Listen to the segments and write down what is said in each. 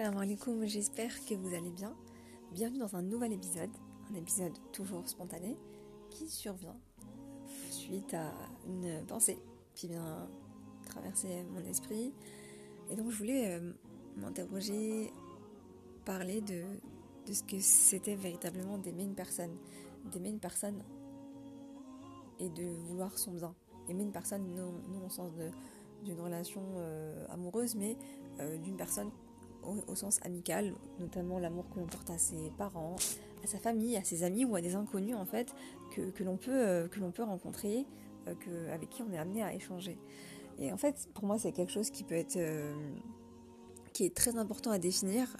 Alaikum, j'espère que vous allez bien. Bienvenue dans un nouvel épisode, un épisode toujours spontané qui survient suite à une pensée qui vient traverser mon esprit. Et donc je voulais euh, m'interroger, parler de, ce que c'était véritablement d'aimer une personne. D'aimer une personne et de vouloir son bien. Aimer une personne non, non au sens d'une relation euh, amoureuse, mais euh, d'une personne au, sens amical, notamment l'amour que l'on porte à ses parents, à sa famille, à ses amis ou à des inconnus en fait que, que l'on peut, euh, que peut rencontrer, euh, avec qui on est amené à échanger. Et en fait, pour moi, c'est quelque chose qui peut être, euh, qui est très important à définir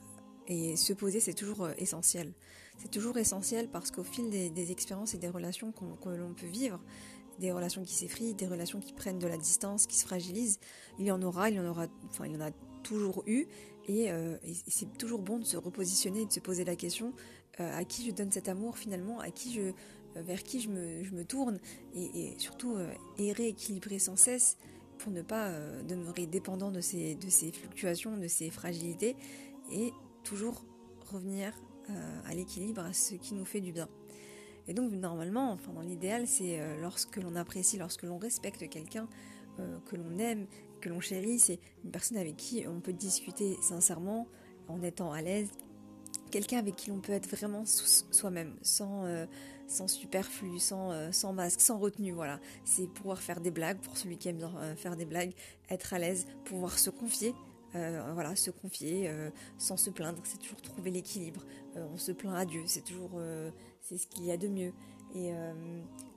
et se poser, c'est toujours essentiel. C'est toujours essentiel parce qu'au fil des, des, expériences et des relations que l'on peut vivre, des relations qui s'effritent, des relations qui prennent de la distance, qui se fragilisent, il y en aura, il y en aura, enfin il y en a toujours eu euh, et, c'est toujours bon de se repositionner de se poser la question euh, à qui je donne cet amour finalement, à qui euh, vers qui je me, je me tourne, et, surtout errer, équilibrer sans cesse pour ne pas demeurer dépendant de ces, de ces fluctuations, de ces fragilités, et toujours revenir à l'équilibre, à ce qui nous fait du bien. Et donc normalement, enfin dans l'idéal, c'est lorsque l'on apprécie, lorsque l'on respecte quelqu'un, que l'on aime que l'on chérit, c'est une personne avec qui on peut discuter sincèrement, en étant à l'aise, quelqu'un avec qui l'on peut être vraiment soi-même, sans, euh, sans superflu, sans, euh, sans masque, sans retenue, voilà. C'est pouvoir faire des blagues, pour celui qui aime euh, faire des blagues, être à l'aise, pouvoir se confier, voilà, se confier sans se plaindre, c'est toujours trouver l'équilibre. on se plaint à Dieu, c'est toujours, c'est ce qu'il y a de mieux. Et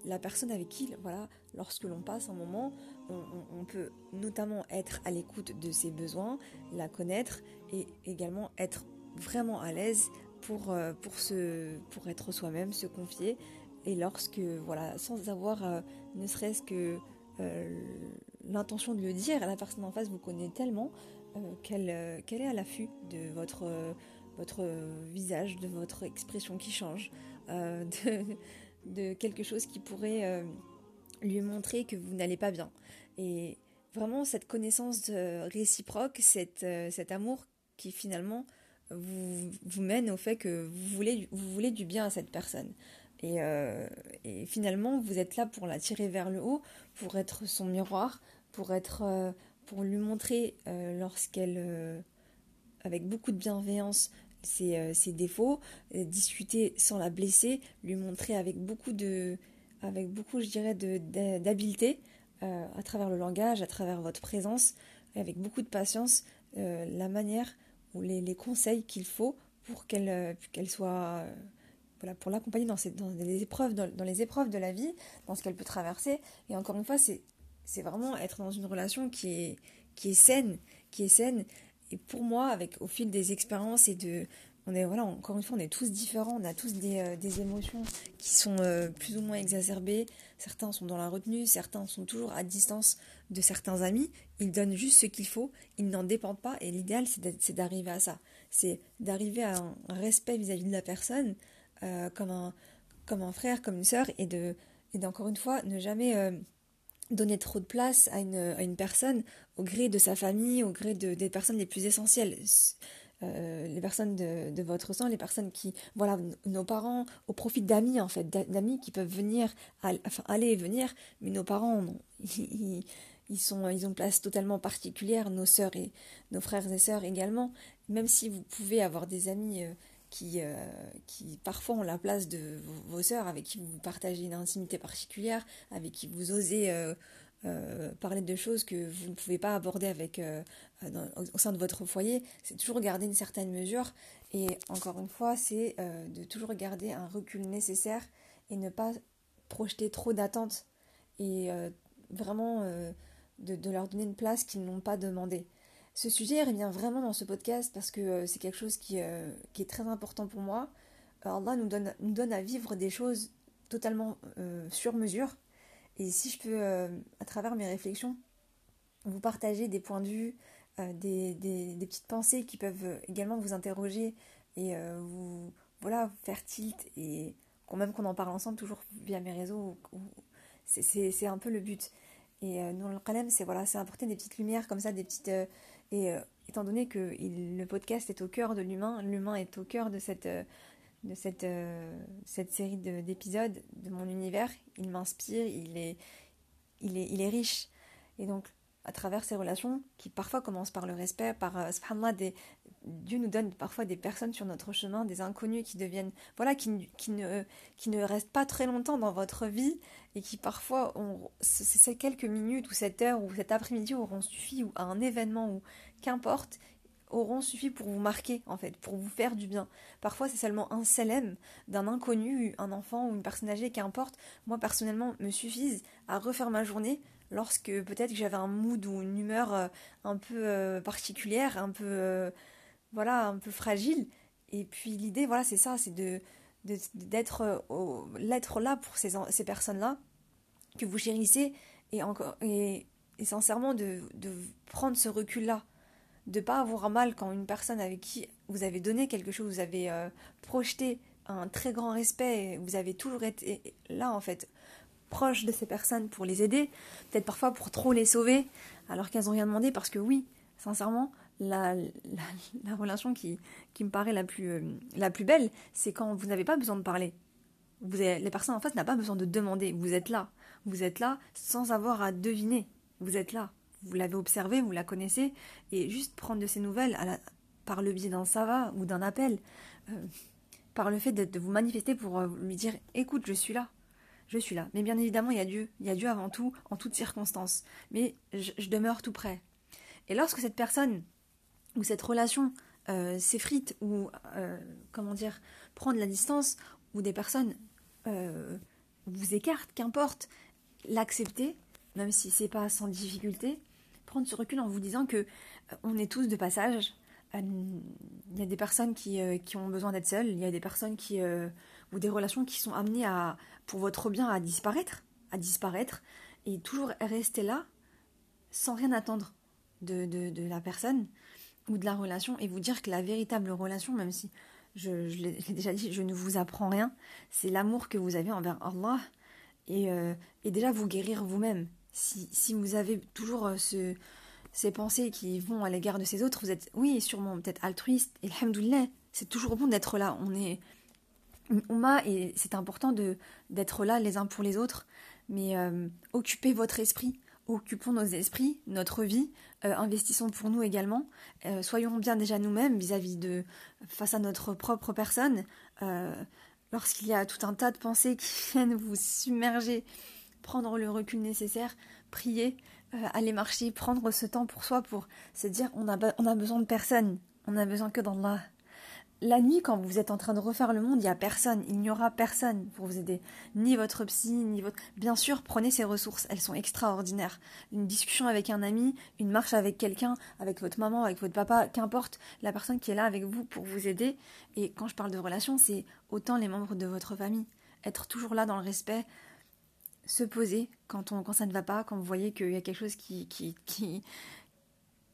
la personne avec qui, voilà, lorsque l'on passe un moment, on, peut notamment être à l'écoute de ses besoins, la connaître et également être vraiment à l'aise pour, euh, pour, pour être soi-même, se confier. Et lorsque, voilà, sans avoir euh, ne serait-ce que euh, l'intention de le dire, la personne en face vous connaît tellement qu'elle est à l'affût de votre, votre visage, de votre expression qui change, de quelque chose qui pourrait lui montrer que vous n'allez pas bien. Et vraiment, cette connaissance réciproque, cette, euh, cet amour qui finalement vous, vous mène au fait que vous voulez, vous voulez du bien à cette personne. Et, euh, finalement, vous êtes là pour la tirer vers le haut, pour être son miroir, pour être, euh, pour lui montrer lorsqu'elle, avec beaucoup de bienveillance, ses, ses défauts, discuter sans la blesser, lui montrer avec beaucoup de, avec beaucoup, je dirais, d'habileté, euh, à travers le langage, à travers votre présence, avec beaucoup de patience, euh, la manière ou les, les conseils qu'il faut pour qu'elle euh, qu'elle soit voilà, pour l'accompagner dans, dans, les épreuves, dans, les épreuves de la vie, dans ce qu'elle peut traverser. Et encore une fois, c'est, c'est vraiment être dans une relation qui est, qui est saine, qui est saine. Et pour moi, avec au fil des expériences et de, on est voilà encore une fois on est tous différents on a tous des, euh, émotions qui sont euh, plus ou moins exacerbées. Certains sont dans la retenue certains sont toujours à distance de certains amis. Ils donnent juste ce qu'il faut ils n'en dépendent pas et l'idéal c'est d'arriver à ça. C'est d'arriver à un respect vis-à-vis de la personne euh, comme un comme un frère comme une sœur et de et d'encore une fois ne jamais donner trop de place à une, à une personne au gré de sa famille au gré de, des personnes les plus essentielles. Euh, les personnes de, votre sang, les personnes qui, voilà, nos parents, au profit d'amis en fait, d'amis qui peuvent venir, enfin aller et venir, mais nos parents, ils, sont, ils ont une place totalement particulière, nos sœurs et nos frères et sœurs également, même si vous pouvez avoir des amis euh, qui, euh, qui parfois ont la place de vos, sœurs, avec qui vous partagez une intimité particulière, avec qui vous osez euh, parler de choses que vous ne pouvez pas aborder avec, euh, au sein de votre foyer, c'est toujours garder une certaine mesure. Et encore une fois, c'est euh, de toujours garder un recul nécessaire et ne pas projeter trop d'attentes et vraiment de, de, leur donner une place qu'ils n'ont pas demandé. Ce sujet revient vraiment dans ce podcast parce que c'est quelque chose qui, qui, est très important pour moi. Allah nous donne, nous donne à vivre des choses totalement sur mesure et si je peux, euh, à travers mes réflexions, vous partager des points de vue, euh, des, des, petites pensées qui peuvent également vous interroger et euh, vous voilà, faire tilt, et quand même qu'on en parle ensemble, toujours via mes réseaux, c'est un peu le but. Et nous, le calem, c'est voilà, apporter des petites lumières comme ça, des petites. Et étant donné que le podcast est au cœur de l'humain, l'humain est au cœur de cette, de cette, cette série d'épisodes de, mon univers, il m'inspire, il est, il, est, il est riche. Et donc, à travers ces relations, qui parfois commencent par le respect, par, euh, des, Dieu nous donne parfois des personnes sur notre chemin, des inconnus qui deviennent, voilà, qui, qui, ne, qui ne restent pas très longtemps dans votre vie et qui parfois, ces quelques minutes ou cette heure ou cet après-midi auront suffi, ou à un événement ou qu'importe, auront suffi pour vous marquer, en fait, pour vous faire du bien. Parfois, c'est seulement un selem d'un inconnu, un enfant ou une personne âgée, qu'importe, moi personnellement, me suffisent à refaire ma journée lorsque peut-être que j'avais un mood ou une humeur euh, un peu euh, particulière, un peu euh, voilà, un peu fragile. Et puis l'idée, voilà, c'est ça, c'est de d'être l'être là pour ces, ces personnes-là que vous chérissez et encore et, sincèrement de, de, prendre ce recul-là, de pas avoir mal quand une personne avec qui vous avez donné quelque chose, vous avez projeté un très grand respect, vous avez toujours été là en fait proche de ces personnes pour les aider, peut-être parfois pour trop les sauver, alors qu'elles n'ont rien demandé, parce que oui, sincèrement, la, la, relation qui, me paraît la plus, euh, la plus belle, c'est quand vous n'avez pas besoin de parler. Vous avez, les personnes en face n'ont pas besoin de demander, vous êtes là. Vous êtes là sans avoir à deviner. Vous êtes là. Vous l'avez observé, vous la connaissez, et juste prendre de ces nouvelles la, par le biais d'un ça va ou d'un appel, euh, par le fait de, de vous manifester pour euh, lui dire écoute, je suis là je suis là. Mais bien évidemment, il y a Dieu. Il y a Dieu avant tout, en toutes circonstances. Mais je, demeure tout près. Et lorsque cette personne ou cette relation euh, s'effrite ou, euh, comment dire, prend de la distance, ou des personnes euh, vous écartent, qu'importe, l'accepter, même si c'est pas sans difficulté, prendre ce recul en vous disant que on est tous de passage. Il y a des personnes qui, qui ont besoin d'être seules, il y a des personnes qui ou des relations qui sont amenées à, pour votre bien à disparaître, à disparaître, et toujours rester là sans rien attendre de, de, la personne ou de la relation et vous dire que la véritable relation, même si je, l'ai déjà dit, je ne vous apprends rien, c'est l'amour que vous avez envers Allah et, euh, et déjà vous guérir vous-même. Si, si, vous avez toujours euh, ce, ces pensées qui vont à l'égard de ces autres, vous êtes, oui, sûrement peut-être altruiste, et alhamdoulilah, c'est toujours bon d'être là. On est, Oumma, et c'est important d'être là les uns pour les autres, mais euh, occupez votre esprit, occupons nos esprits, notre vie, euh, investissons pour nous également, euh, soyons bien déjà nous-mêmes vis-à-vis de face à notre propre personne. Lorsqu'il y a tout un tas de pensées qui viennent vous submerger, prendre le recul nécessaire, prier, aller marcher, prendre ce temps pour soi pour se dire on a, on a besoin de personne, on a besoin que d'Allah la nuit, quand vous êtes en train de refaire le monde, il n'y a personne, il n'y aura personne pour vous aider. Ni votre psy, ni votre... Bien sûr, prenez ces ressources, elles sont extraordinaires. Une discussion avec un ami, une marche avec quelqu'un, avec votre maman, avec votre papa, qu'importe la personne qui est là avec vous pour vous aider. Et quand je parle de relation, c'est autant les membres de votre famille. Être toujours là dans le respect, se poser quand, on, quand ça ne va pas, quand vous voyez qu'il y a quelque chose qui, qui, qui,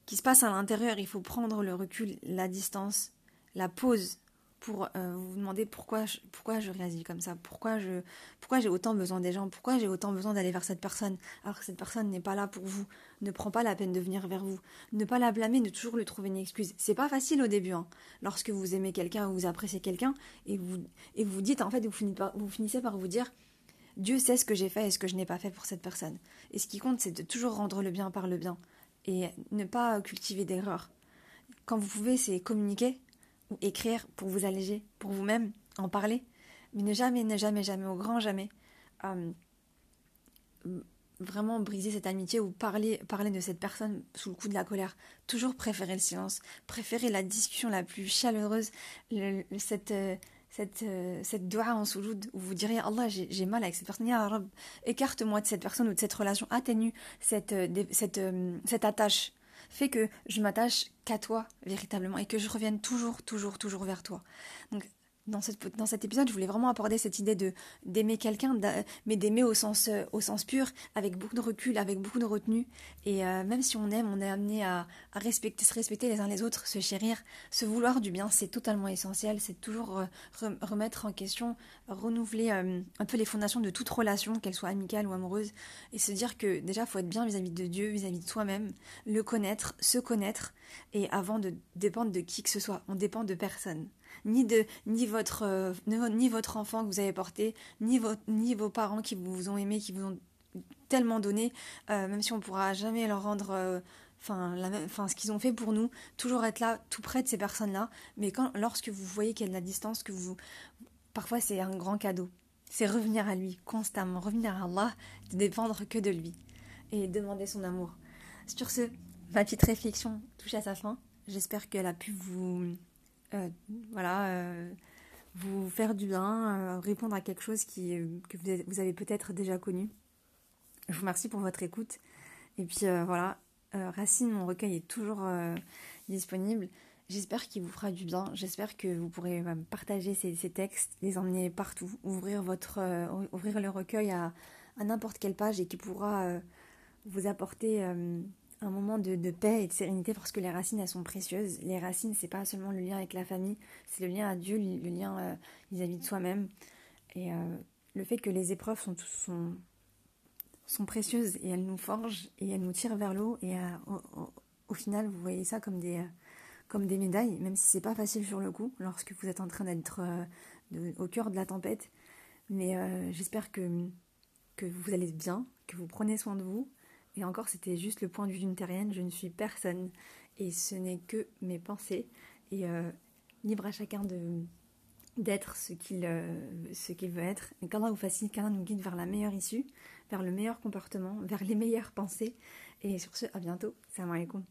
qui se passe à l'intérieur, il faut prendre le recul, la distance, la pause pour euh, vous demander pourquoi je, pourquoi je réagis comme ça, pourquoi je pourquoi j'ai autant besoin des gens, pourquoi j'ai autant besoin d'aller vers cette personne alors que cette personne n'est pas là pour vous, ne prend pas la peine de venir vers vous, ne pas la blâmer, ne toujours lui trouver une excuse. C'est pas facile au début, hein. lorsque vous aimez quelqu'un ou vous appréciez quelqu'un et vous et vous dites en fait vous finissez par, vous finissez par vous dire Dieu sait ce que j'ai fait et ce que je n'ai pas fait pour cette personne. Et ce qui compte c'est de toujours rendre le bien par le bien et ne pas cultiver d'erreurs. Quand vous pouvez, c'est communiquer, ou écrire pour vous alléger, pour vous-même, en parler. Mais ne jamais, ne jamais, jamais, au grand jamais, euh, vraiment briser cette amitié ou parler, parler de cette personne sous le coup de la colère. Toujours préférer le silence, préférer la discussion la plus chaleureuse, cette, euh, cette, euh, cette en soujoud où vous direz Allah, j'ai mal avec cette personne, écarte-moi de cette personne ou de cette relation, atténue cette, cette, cette attache fait que je m'attache qu'à toi véritablement et que je revienne toujours, toujours, toujours vers toi. Dans, cette, dans cet épisode, je voulais vraiment aborder cette idée de d'aimer quelqu'un, mais d'aimer au sens, euh, au sens pur, avec beaucoup de recul, avec beaucoup de retenue. Et euh, même si on aime, on est amené à, respecter, se respecter les uns les autres, se chérir, se vouloir du bien, c'est totalement essentiel. C'est toujours euh, remettre en question, renouveler un peu les fondations de toute relation, qu'elle soit amicale ou amoureuse, et se dire que déjà, faut être bien vis-à-vis de Dieu, vis-à-vis de soi-même, le connaître, se connaître, et avant de dépendre de qui que ce soit, on dépend de personne ni de ni votre euh, ni votre enfant que vous avez porté, ni ni vos parents qui vous ont aimé, qui vous ont tellement donné, euh, même si on pourra jamais leur rendre euh, enfin ce qu'ils ont fait pour nous, toujours être là tout près de ces personnes-là, mais quand lorsque vous voyez qu'il y a de la distance que vous parfois c'est un grand cadeau. C'est revenir à lui constamment, revenir à Allah, ne dépendre que de lui et demander son amour. Sur ce, ma petite réflexion touche à sa fin. J'espère qu'elle a pu vous voilà, euh, vous faire du bien, euh, répondre à quelque chose que vous avez peut-être déjà connu. Je vous remercie pour votre écoute. Et puis voilà, Racine, mon recueil est toujours disponible. J'espère qu'il vous fera du bien. J'espère que vous pourrez partager ces, textes, les emmener partout, ouvrir, votre, ouvrir le recueil à, à n'importe quelle page et qui pourra vous apporter un moment de, paix et de sérénité parce que les racines elles sont précieuses. Les racines c'est pas seulement le lien avec la famille, c'est le lien à Dieu, le, lien euh, vis-à-vis de soi-même. Et euh, le fait que les épreuves sont, sont, sont précieuses et elles nous forgent et elles nous tirent vers l'eau et euh, au, final vous voyez ça comme des, comme des médailles, même si c'est pas facile sur le coup lorsque vous êtes en train d'être au cœur de la tempête. Mais j'espère que, que vous allez bien, que vous prenez soin de vous et encore, c'était juste le point de vue d'une terrienne. Je ne suis personne. Et ce n'est que mes pensées. Et euh, libre à chacun d'être ce qu'il euh, ce qu'il veut être. Et qu'Allah vous facilite, qu'Allah nous guide vers la meilleure issue, vers le meilleur comportement, vers les meilleures pensées. Et sur ce, à bientôt. Salam alaikum.